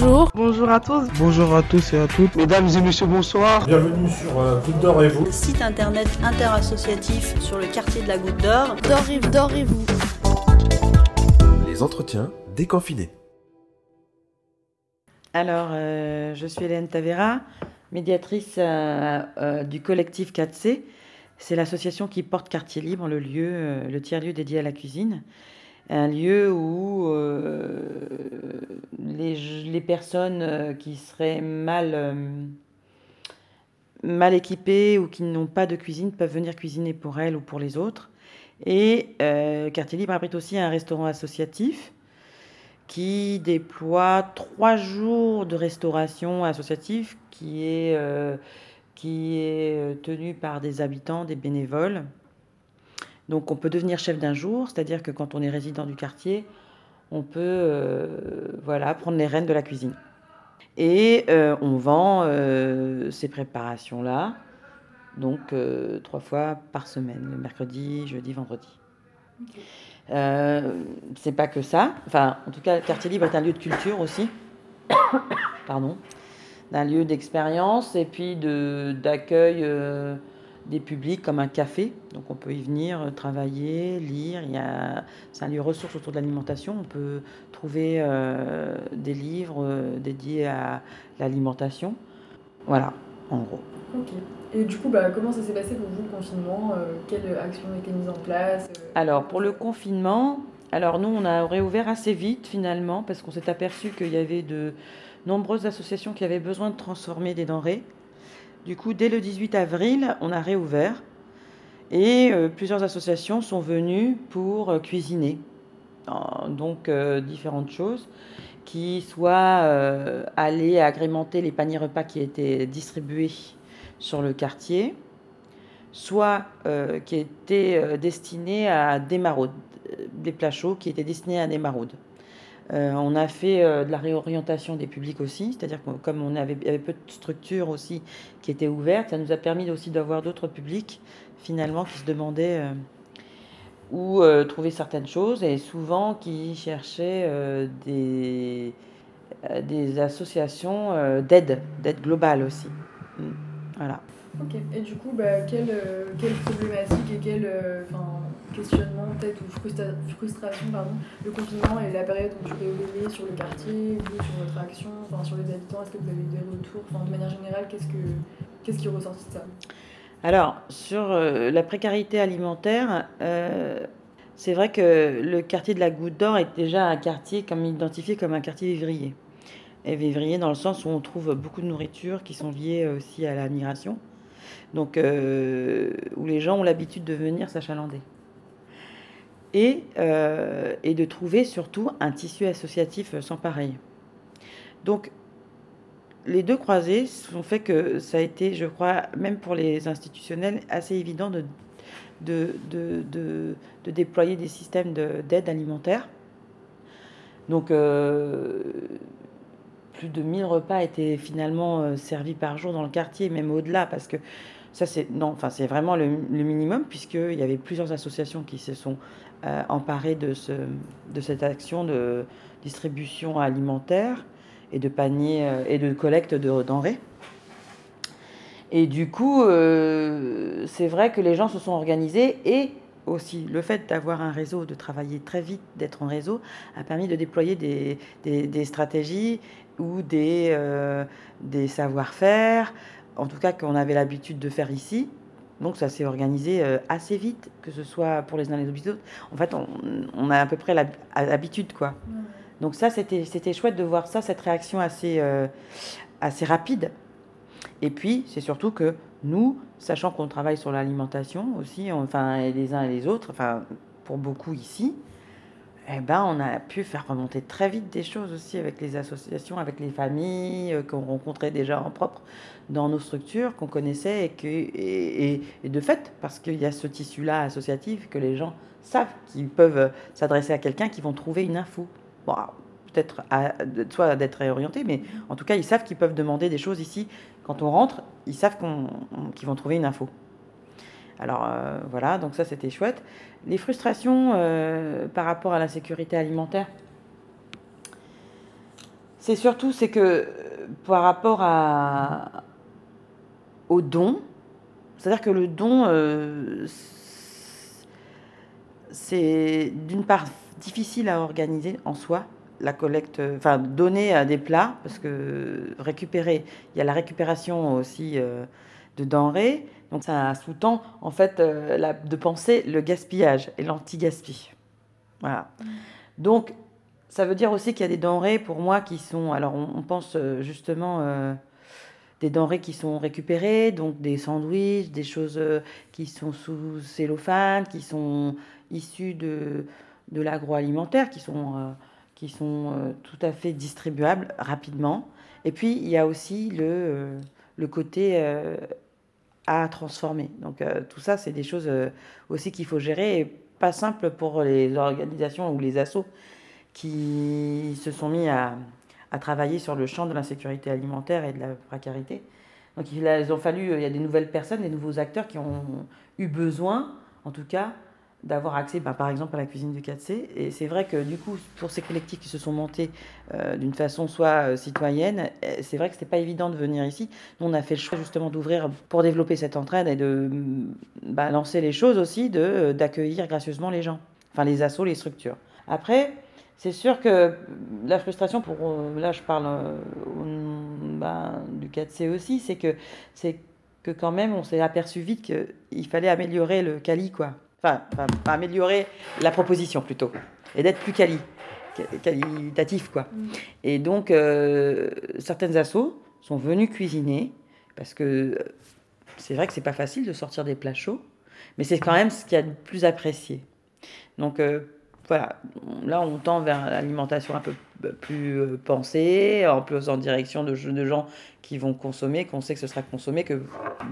Bonjour. Bonjour à tous. Bonjour à tous et à toutes. Mesdames et messieurs, bonsoir. Bienvenue sur euh, Goutte d'Or et vous. Site internet interassociatif sur le quartier de la Goutte d'Or. D'or et, d'or et vous. Les entretiens déconfinés. Alors, euh, je suis Hélène Tavera, médiatrice euh, euh, du collectif 4C. C'est l'association qui porte Quartier Libre, le lieu, euh, le tiers-lieu dédié à la cuisine. Un lieu où euh, les, personnes euh, qui seraient mal, euh, mal équipées ou qui n'ont pas de cuisine peuvent venir cuisiner pour elles ou pour les autres. Et Quartier Libre abrite aussi un restaurant associatif qui déploie trois jours de restauration associative qui est, qui est tenu par des habitants, des bénévoles. Donc on peut devenir chef d'un jour, c'est-à-dire que quand on est résident du quartier, on peut euh, voilà, prendre les rênes de la cuisine. Et euh, on vend euh, ces préparations-là, donc trois fois par semaine, le mercredi, jeudi, vendredi. Okay. C'est pas que ça. Enfin, en tout cas, le quartier libre est un lieu de culture aussi. Pardon. D'un lieu d'expérience et puis d'accueil des publics comme un café. Donc on peut y venir euh, travailler, lire. Il y a, c'est un lieu ressource autour de l'alimentation. On peut trouver euh, des livres euh, dédiés à l'alimentation. Voilà, en gros. Ok. Et du coup, bah, comment ça s'est passé pour vous le confinement euh, Quelles actions ont été mises en place euh, Alors pour le confinement, alors nous on a réouvert assez vite finalement parce qu'on s'est aperçu qu'il y avait de nombreuses associations qui avaient besoin de transformer des denrées. Du coup, dès le 18 avril, on a réouvert et euh, plusieurs associations sont venues pour euh, cuisiner. Donc euh, différentes choses qui soient allées agrémenter les paniers repas qui étaient distribués sur le quartier, soit qui étaient destinés à des maraudes, des plats chauds qui étaient destinés à des maraudes. Euh, on a fait euh, de la réorientation des publics aussi, c'est-à-dire que comme on avait, avait peu de structures aussi qui étaient ouvertes, ça nous a permis aussi d'avoir d'autres publics finalement qui se demandaient euh, où trouver certaines choses et souvent qui cherchaient des, associations d'aide, d'aide globale aussi. Voilà. Ok, et du coup, bah, quelle, quelle problématique et quel questionnement peut-être ou frustra frustration pardon, le confinement et la période où tu révélais sur le quartier, vous, sur votre action, enfin, sur les habitants, est-ce que vous avez eu des retours? Enfin, De manière générale, qu'est-ce, que, qu'est-ce qui est ressorti de ça? Alors, sur euh, la précarité alimentaire, euh, c'est vrai que le quartier de la Goutte d'Or est déjà un quartier comme identifié comme un quartier vivrier. Et vivrier dans le sens où on trouve beaucoup de nourriture qui sont liées aussi à la migration. Donc, euh, où les gens ont l'habitude de venir s'achalander et, euh, et de trouver surtout un tissu associatif sans pareil. Donc, les deux croisés ont fait que ça a été, je crois, même pour les institutionnels, assez évident de, de, de, de, de déployer des systèmes d'aide alimentaire. Donc, euh, plus de 1000 repas étaient finalement euh, servis par jour dans le quartier, même au-delà, parce que ça, c'est enfin, vraiment le, minimum, puisqu'il y avait plusieurs associations qui se sont euh, emparées de, ce, de cette action de distribution alimentaire et de paniers euh, et de collecte de denrées. Et du coup, euh, c'est vrai que les gens se sont organisés et aussi le fait d'avoir un réseau, de travailler très vite, d'être en réseau, a permis de déployer des, des, des stratégies ou des, euh, des savoir-faire, en tout cas qu'on avait l'habitude de faire ici. Donc ça s'est organisé euh, assez vite, que ce soit pour les uns les autres. En fait, on, on a à peu près l'habitude, quoi. Mmh. Donc ça, c'était chouette de voir ça, cette réaction assez, euh, assez rapide. Et puis, c'est surtout que nous, sachant qu'on travaille sur l'alimentation aussi, enfin, les uns et les autres, enfin, pour beaucoup ici, eh ben, on a pu faire remonter très vite des choses aussi avec les associations, avec les familles euh, qu'on rencontrait déjà en propre dans nos structures, qu'on connaissait et, que, et, et, de fait, parce qu'il y a ce tissu-là associatif que les gens savent qu'ils peuvent s'adresser à quelqu'un qui vont trouver une info. Bon, peut-être soit d'être réorienté, mais en tout cas, ils savent qu'ils peuvent demander des choses ici. Quand on rentre, ils savent qu'ils vont trouver une info. Alors euh, voilà, donc ça c'était chouette. Les frustrations euh, par rapport à la sécurité alimentaire, C'est surtout c'est que euh, par rapport à, au don, c'est-à-dire que le don, euh, c'est d'une part difficile à organiser en soi, la collecte, enfin donner à des plats, parce que récupérer, il y a la récupération aussi euh, de denrées, donc ça sous-tend en fait euh, de penser le gaspillage et l'anti-gaspi. Voilà. Donc ça veut dire aussi qu'il y a des denrées pour moi qui sont, alors on, pense justement des denrées qui sont récupérées, donc des sandwichs, des choses euh, qui sont sous cellophane, qui sont issues de, de l'agroalimentaire, qui sont, euh, qui sont euh, tout à fait distribuables rapidement. Et puis il y a aussi le, le côté à transformer. Donc tout ça, c'est des choses aussi qu'il faut gérer et pas simple pour les organisations ou les assos qui se sont mis à, à travailler sur le champ de l'insécurité alimentaire et de la précarité. Donc il a- ils ont fallu, il y a des nouvelles personnes, des nouveaux acteurs qui ont eu besoin, en tout cas, d'avoir accès, bah, par exemple, à la cuisine du 4C. Et c'est vrai que du coup, pour ces collectifs qui se sont montés euh, d'une façon soit euh, citoyenne, euh, c'est vrai que c'était pas évident de venir ici. Nous, on a fait le choix justement d'ouvrir pour développer cette entraide et de bah, lancer les choses aussi, euh, d'accueillir gracieusement les gens, enfin les assos, les structures. Après, c'est sûr que la frustration, pour euh, là je parle euh, au- bah, du 4C aussi, c'est que, c'est que quand même on s'est aperçu vite qu'il fallait améliorer le quali, quoi. Enfin, enfin, améliorer la proposition plutôt, et d'être plus quali, qua- qualitatif, quoi. Mm. Et donc, euh, certaines assos sont venues cuisiner, parce que c'est vrai que c'est pas facile de sortir des plats chauds, mais c'est quand même ce qu'il y a de plus apprécié. Donc, euh, voilà, là on tend vers l'alimentation un peu plus euh, pensée, en plus en direction de, gens qui vont consommer, qu'on sait que ce sera consommé, que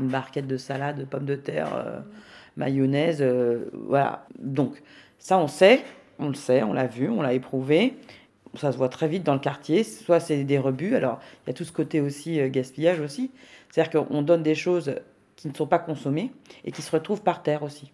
une barquette de salade, de pommes de terre, euh, mayonnaise, euh, voilà. Donc ça on sait, on le sait, on l'a vu, on l'a éprouvé. Ça se voit très vite dans le quartier. Soit c'est des rebuts, alors il y a tout ce côté aussi gaspillage aussi. C'est-à-dire qu'on donne des choses qui ne sont pas consommées et qui se retrouvent par terre aussi.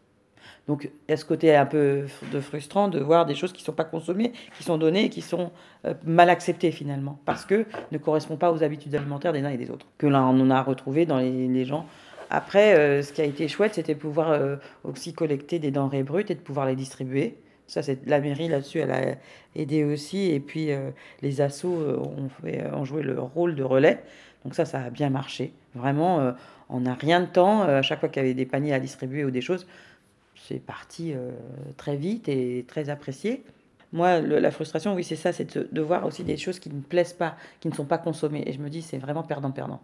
Donc il y a ce côté un peu de frustrant de voir des choses qui ne sont pas consommées, qui sont données et qui sont euh, mal acceptées finalement, parce que ne correspondent pas aux habitudes alimentaires des uns et des autres. Que là on en a retrouvé dans les, gens. Après, euh, ce qui a été chouette, c'était de pouvoir euh, aussi collecter des denrées brutes et de pouvoir les distribuer. Ça, c'est la mairie là-dessus, elle a aidé aussi. Et puis les assos ont, ont joué le rôle de relais. Donc ça, ça a bien marché. Vraiment, on n'a rien de temps. À chaque fois qu'il y avait des paniers à distribuer ou des choses, c'est parti euh, très vite et très apprécié. Moi, la frustration, oui, c'est ça, c'est de, de voir aussi des choses qui ne plaisent pas, qui ne sont pas consommées. Et je me dis, c'est vraiment perdant-perdant.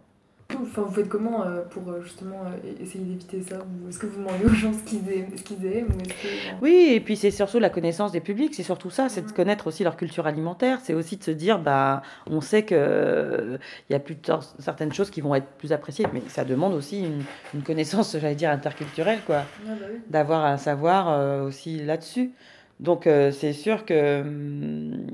Enfin, vous faites comment euh, pour euh, justement euh, essayer d'éviter ça Est-ce que vous demandez aux gens ce qu'ils aiment, ce qu'ils aiment ou est-ce que, genre- Oui, et puis c'est surtout la connaissance des publics, c'est surtout ça, c'est de connaître aussi leur culture alimentaire, c'est aussi de se dire, bah, on sait que euh, il y a plus tard certaines choses qui vont être plus appréciées, mais ça demande aussi une, une connaissance, j'allais dire, interculturelle, quoi, Ah bah oui. d'avoir un savoir aussi là-dessus. Donc c'est sûr que hum,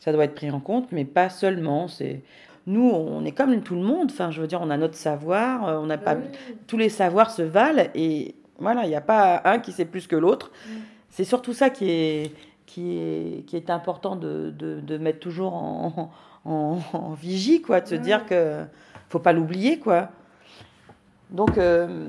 ça doit être pris en compte, mais pas seulement. C'est nous, on est comme tout le monde. Enfin, je veux dire, on a notre savoir, euh, on n'a pas oui. tous les savoirs se valent et voilà, il n'y a pas un qui sait plus que l'autre. Mm. C'est surtout ça qui est, qui est, qui est important de, de, de mettre toujours en, en, en vigie, quoi, de se dire que faut pas l'oublier, quoi. Donc, euh,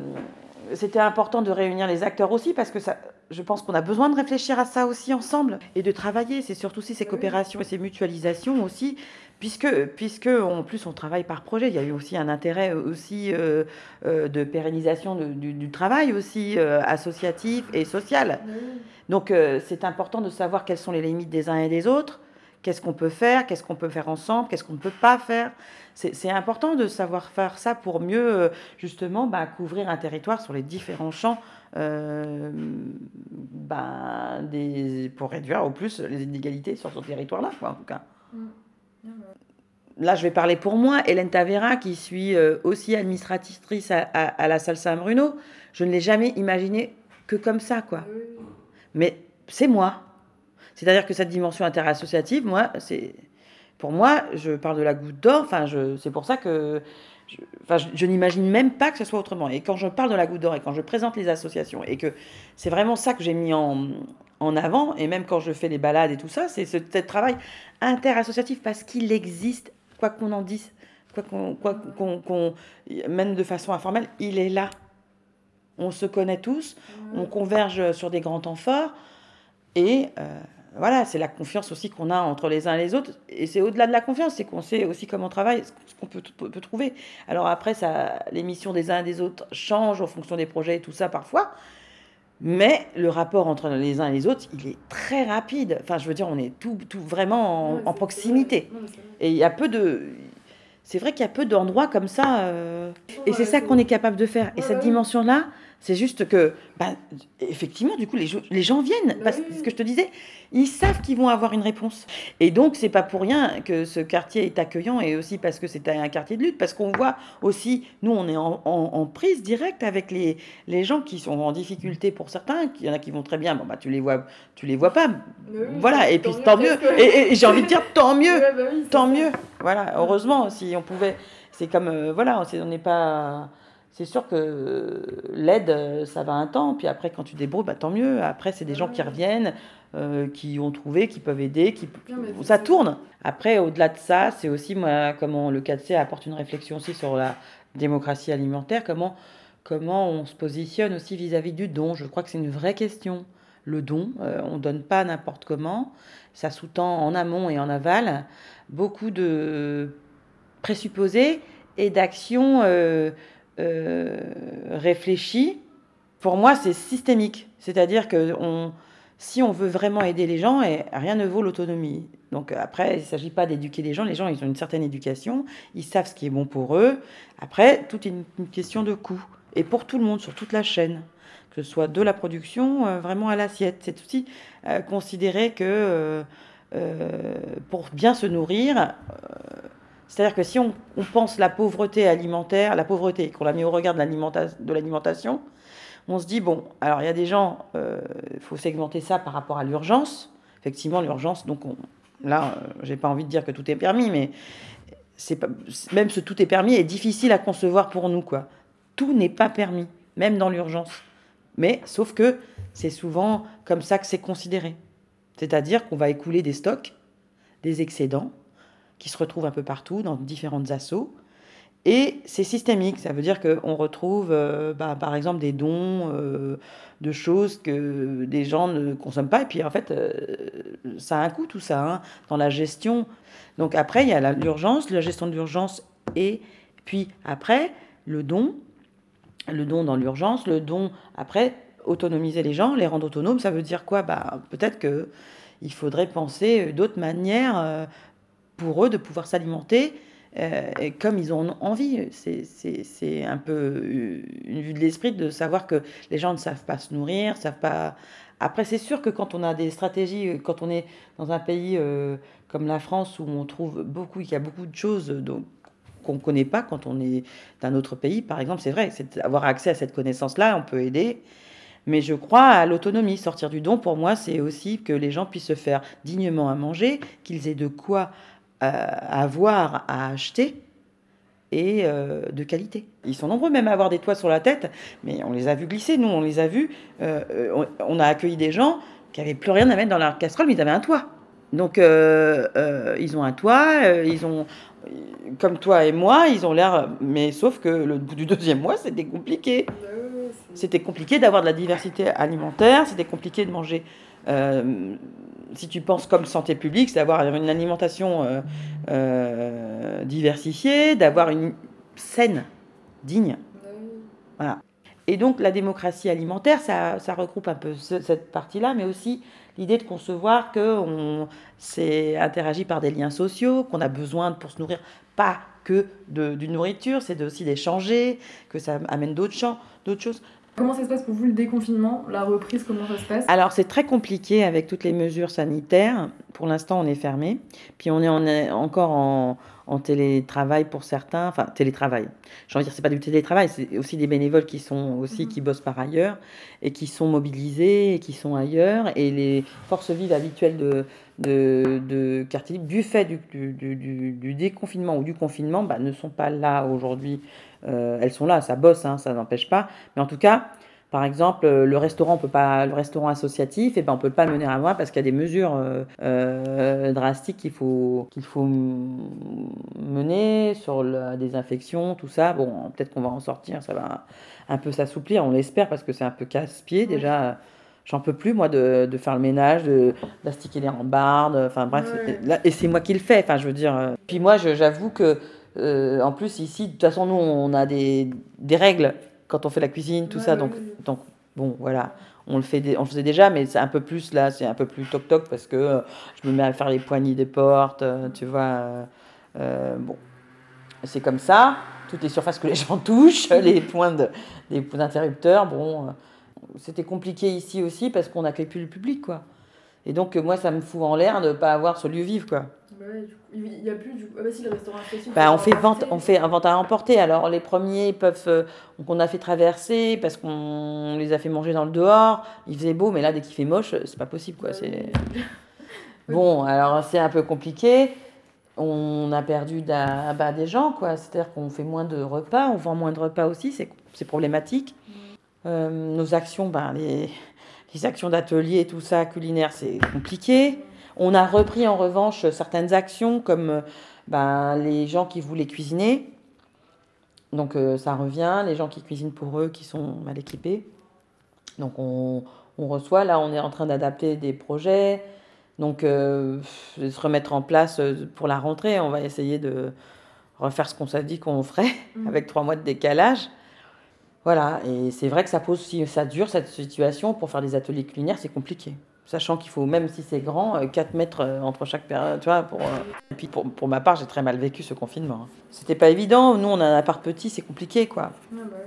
c'était important de réunir les acteurs aussi parce que ça, je pense qu'on a besoin de réfléchir à ça aussi ensemble et de travailler. C'est surtout aussi ces coopérations et ces mutualisations aussi, puisque, puisque en plus on travaille par projet. Il y a eu aussi un intérêt aussi euh, euh, de pérennisation de- du, du travail aussi euh, associatif et social. Donc euh, c'est important de savoir quelles sont les limites des uns et des autres, qu'est-ce qu'on peut faire, qu'est-ce qu'on peut faire ensemble, qu'est-ce qu'on ne peut pas faire? C'est important de savoir faire ça pour mieux euh, justement bah, couvrir un territoire sur les différents champs, euh, bah, des, pour réduire au plus les inégalités sur ce territoire-là, en tout cas. Là, je vais parler pour moi, Hélène Tavera, qui suis euh, aussi administratrice à, à- à la salle Saint-Bruno. Je ne l'ai jamais imaginé que comme ça, quoi. Mais c'est moi. C'est-à-dire que cette dimension interassociative, moi, c'est pour moi, je parle de la goutte d'or. Enfin, c'est pour ça que je, enfin, je, je n'imagine même pas que ce soit autrement. Et quand je parle de la goutte d'or et quand je présente les associations et que c'est vraiment ça que j'ai mis en, en avant, et même quand je fais les balades et tout ça, c'est ce, ce travail interassociatif parce qu'il existe, quoi qu'on en dise, quoi qu'on quoi qu'on qu'on- même de façon informelle, il est là. On se connaît tous, on converge sur des grands temps forts, et euh, voilà, c'est la confiance aussi qu'on a entre les uns et les autres, et c'est au-delà de la confiance, c'est qu'on sait aussi comment on travaille, ce qu'on peut, peut, peut trouver. Alors après, ça, les missions des uns et des autres changent en fonction des projets et tout ça parfois, mais le rapport entre les uns et les autres, il est très rapide. Enfin, je veux dire, on est tout, tout vraiment en, proximité. Non. Et il y a peu de. C'est vrai qu'il y a peu d'endroits comme ça. euh, Et c'est ça qu'on est capable de faire. Et cette dimension-là, c'est juste que, bah, effectivement, du coup, les, gens- les gens viennent. Bah Parce que ce que je te disais, ils savent qu'ils vont avoir une réponse. Et donc, c'est pas pour rien que ce quartier est accueillant et aussi parce que c'est un quartier de lutte. Parce qu'on voit aussi, nous, on est en, en- en prise directe avec les, les gens qui sont en difficulté pour certains. Il y en a qui vont très bien. Bon, bah, tu les vois, tu les vois pas. Oui, Voilà. Et puis, tant mieux. que- Et, et- et j'ai envie de dire, tant mieux Ouais, bah oui, c'est tant ça. mieux. Voilà, heureusement, si on pouvait. C'est comme, euh, voilà, on n'est pas. C'est sûr que l'aide, euh, ça va un temps, puis après, quand tu débrouilles, bah, tant mieux. Après, c'est des gens qui reviennent, euh, qui ont trouvé, qui peuvent aider, qui... Non, ça tourne. Après, au-delà de ça, c'est aussi, moi, comment le 4C apporte une réflexion aussi sur la démocratie alimentaire, comment, comment on se positionne aussi vis-à-vis du don? Je crois que c'est une vraie question. Le don, euh, on ne donne pas n'importe comment. Ça sous-tend en amont et en aval beaucoup de présupposés et d'actions euh, euh, réfléchies. Pour moi, c'est systémique. C'est-à-dire que si on veut vraiment aider les gens, et rien ne vaut l'autonomie. Donc après, il ne s'agit pas d'éduquer les gens. Les gens, ils ont une certaine éducation. Ils savent ce qui est bon pour eux. Après, tout est une, question de coût. Et pour tout le monde, sur toute la chaîne. Que ce soit de la production euh, vraiment à l'assiette. C'est aussi euh, considérer que pour bien se nourrir, c'est-à-dire que si on, on pense la pauvreté alimentaire, la pauvreté, qu'on l'a mis au regard de l'alimenta- de l'alimentation, on se dit, bon, alors il y a des gens, il faut segmenter ça par rapport à l'urgence. Effectivement, l'urgence, donc on- là, euh, j'ai pas envie de dire que tout est permis, mais pas, même ce tout est permis est difficile à concevoir pour nous, quoi. Tout n'est pas permis, même dans l'urgence. Mais sauf que c'est souvent comme ça que c'est considéré. C'est-à-dire qu'on va écouler des stocks, des excédents, qui se retrouvent un peu partout dans différentes assauts. Et c'est systémique, ça veut dire qu'on retrouve euh, bah, par exemple des dons euh, de choses que des gens ne consomment pas. Et puis en fait, euh, ça a un coût tout ça, hein, dans la gestion. Donc après, il y a la- l'urgence, la gestion de l'urgence, et puis après, le don, le don dans l'urgence, le don après, autonomiser les gens, les rendre autonomes, ça veut dire quoi? Bah, Peut-être que il faudrait penser d'autres manières pour eux de pouvoir s'alimenter euh, comme ils ont envie. C'est- un peu euh, une vue de l'esprit de savoir que les gens ne savent pas se nourrir, savent pas. Après, c'est sûr que quand on a des stratégies, euh, quand on est dans un pays euh, comme la France où on trouve beaucoup, il y a beaucoup de choses donc, qu'on ne connaît pas quand on est d'un autre pays, par exemple, c'est vrai, c'est avoir accès à cette connaissance-là, on peut aider. Mais je crois à l'autonomie. Sortir du don, pour moi, c'est aussi que les gens puissent se faire dignement à manger, qu'ils aient de quoi euh, avoir à acheter et euh, de qualité. Ils sont nombreux même à avoir des toits sur la tête, mais on les a vus glisser, nous on les a vus, euh, on, on a accueilli des gens qui avaient plus rien à mettre dans leur casserole, mais ils avaient un toit. Donc euh, ils ont un toit, ils ont, comme toi et moi, ils ont l'air, mais sauf que le bout du deuxième mois, c'était compliqué. C'est- C'était compliqué d'avoir de la diversité alimentaire, c'était compliqué de manger. Euh, si tu penses comme santé publique, c'est d'avoir une alimentation euh, euh, diversifiée, d'avoir une saine, digne. Voilà. Et donc la démocratie alimentaire, ça, ça regroupe un peu ce- cette partie-là, mais aussi l'idée de concevoir que on, interagi par des liens sociaux, qu'on a besoin pour se nourrir, pas que d'une nourriture, c'est aussi d'échanger, que ça amène d'autres choses. Comment ça se passe pour vous le déconfinement, la reprise, comment ça se passe? Alors c'est très compliqué avec toutes les mesures sanitaires. Pour l'instant, on est fermé. Puis on est, en- est encore en, en télétravail pour certains. Enfin, télétravail. J'ai envie de dire, c'est pas du télétravail, c'est aussi des bénévoles qui sont aussi Mhm. qui bossent par ailleurs et qui sont mobilisés et qui sont ailleurs. Et les forces vives habituelles de, de, de quartier libre, du fait du, du, du- du- du déconfinement ou du confinement, bah, ne sont pas là aujourd'hui. Euh, elles sont là, ça bosse, hein, ça n'empêche pas. Mais en tout cas, Par exemple, euh, le restaurant, on peut pas, le restaurant associatif, et ben on peut pas le mener à moi parce qu'il y a des mesures euh, euh, drastiques qu'il faut qu'il faut mener sur la désinfection, tout ça. Bon, peut-être qu'on va en sortir, ça va un peu s'assouplir, on l'espère parce que c'est un peu casse-pied déjà. J'en peux plus moi de, de, faire le ménage, de d'astiquer les rambardes, enfin bref, là, et c'est moi qui le fais. Enfin, je veux dire. Puis moi, j'avoue que euh, en plus ici, de toute façon, nous, on a des, des règles quand on fait la cuisine, tout Ouais, ça, donc donc bon, voilà, on le fait, on le faisait déjà, mais c'est un peu plus là, c'est un peu plus toc toc parce que euh, je me mets à faire les poignées des portes, euh, tu vois. euh, bon, c'est comme ça. Toutes les surfaces que les gens touchent, les points d'interrupteurs, bon, c'était compliqué ici aussi parce qu'on n'accueille plus le public, quoi. Et donc moi, ça me fout en l'air de ne pas avoir ce lieu vivre, quoi. Bah ouais, il y a plus du coup. Ah bah si, le restaurant. Bah, on fait vente, on fait un vente à emporter. Alors les premiers peuvent, euh, donc on a fait traverser parce qu'on les a fait manger dans le dehors. Il faisait beau, mais là dès qu'il fait moche, c'est pas possible quoi. Bah C'est bon. Alors c'est un peu compliqué. On a perdu bah, des gens quoi. C'est-à-dire qu'on fait moins de repas, on vend moins de repas aussi. C'est problématique. Euh, nos actions, ben, les, les actions d'atelier et tout ça culinaire, c'est compliqué. On a repris en revanche certaines actions comme euh, ben, les gens qui voulaient cuisiner. Donc euh, ça revient, les gens qui cuisinent pour eux, qui sont mal équipés. Donc on, on reçoit, là on est en train d'adapter des projets, donc euh, se remettre en place pour la rentrée. On va essayer de refaire ce qu'on s'est dit qu'on ferait Mhm. avec trois mois de décalage. Voilà, et c'est vrai que ça pose, si ça dure cette situation, pour faire des ateliers culinaires, c'est compliqué. Sachant qu'il faut, même si c'est grand, euh, 4 mètres euh, entre chaque période, tu vois. Pour, euh, Et puis pour, pour ma part, j'ai très mal vécu ce confinement. hein. C'était pas évident. Nous, on a un appart petit, c'est compliqué, quoi. Ouais, bah.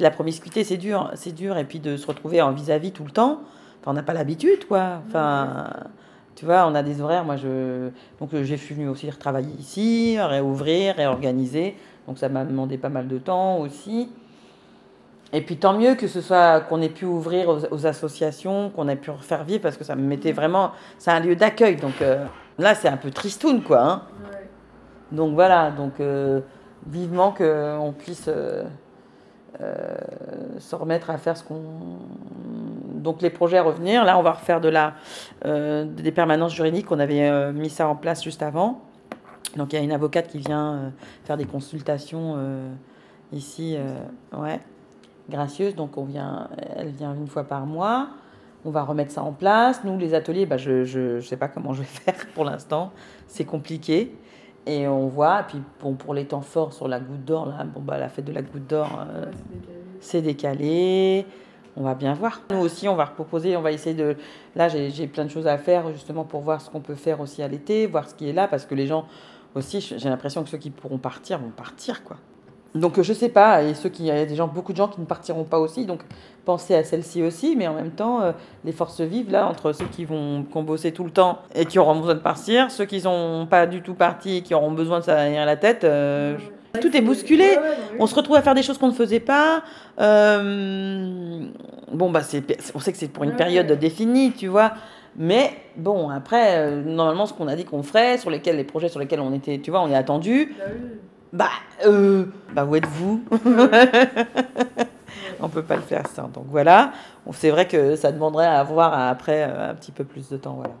La promiscuité, c'est dur, c'est dur. Et puis de se retrouver en vis-à-vis tout le temps, enfin, on n'a pas l'habitude, quoi. Enfin, tu vois, on a des horaires. Moi, je donc euh, j'ai venu aussi retravailler ici, réouvrir, réorganiser. Donc ça m'a demandé pas mal de temps aussi. Et puis tant mieux que ce soit qu'on ait pu ouvrir aux, aux associations, qu'on ait pu refaire vivre, parce que ça me mettait vraiment. C'est un lieu d'accueil, donc euh, là c'est un peu tristoun, quoi. hein. Ouais. Donc voilà, donc euh, vivement qu'on puisse euh, euh, se remettre à faire ce qu'on. Donc les projets à revenir, là on va refaire de la, euh, des permanences juridiques, on avait mis ça en place juste avant. Donc il y a une avocate qui vient faire des consultations ici, ouais, gracieuse, donc on vient, elle vient une fois par mois. On va remettre ça en place. Nous, les ateliers, bah, je ne sais pas comment je vais faire pour l'instant. C'est compliqué. Et on voit, et puis bon, pour les temps forts sur la goutte d'or, là, bon, bah, la fête de la goutte d'or, euh, c'est décalé. On va bien voir. Nous aussi, on va proposer, on va essayer de. Là, j'ai j'ai plein de choses à faire justement pour voir ce qu'on peut faire aussi à l'été, voir ce qui est là, parce que les gens aussi, j'ai l'impression que ceux qui pourront partir vont partir, quoi. Donc, je sais pas, et ceux qui, il y a des gens, beaucoup de gens qui ne partiront pas aussi, donc pensez à celle-ci aussi, mais en même temps, euh, les forces vivent là entre ceux qui vont ont bossé tout le temps et qui auront besoin de partir, ceux qui sont pas du tout partis et qui auront besoin de s'aller la tête. euh, tout est bousculé. On se retrouve à faire des choses qu'on ne faisait pas. Euh, bon, bah, on sait que c'est pour une période définie, tu vois. Mais bon, après, normalement, ce qu'on a dit qu'on ferait, sur lesquels, les projets sur lesquels on était, tu vois, on est attendu, Bah euh, bah, où êtes-vous? On peut pas le faire ça. Donc voilà, c'est vrai que ça demanderait à avoir après euh, un petit peu plus de temps, voilà.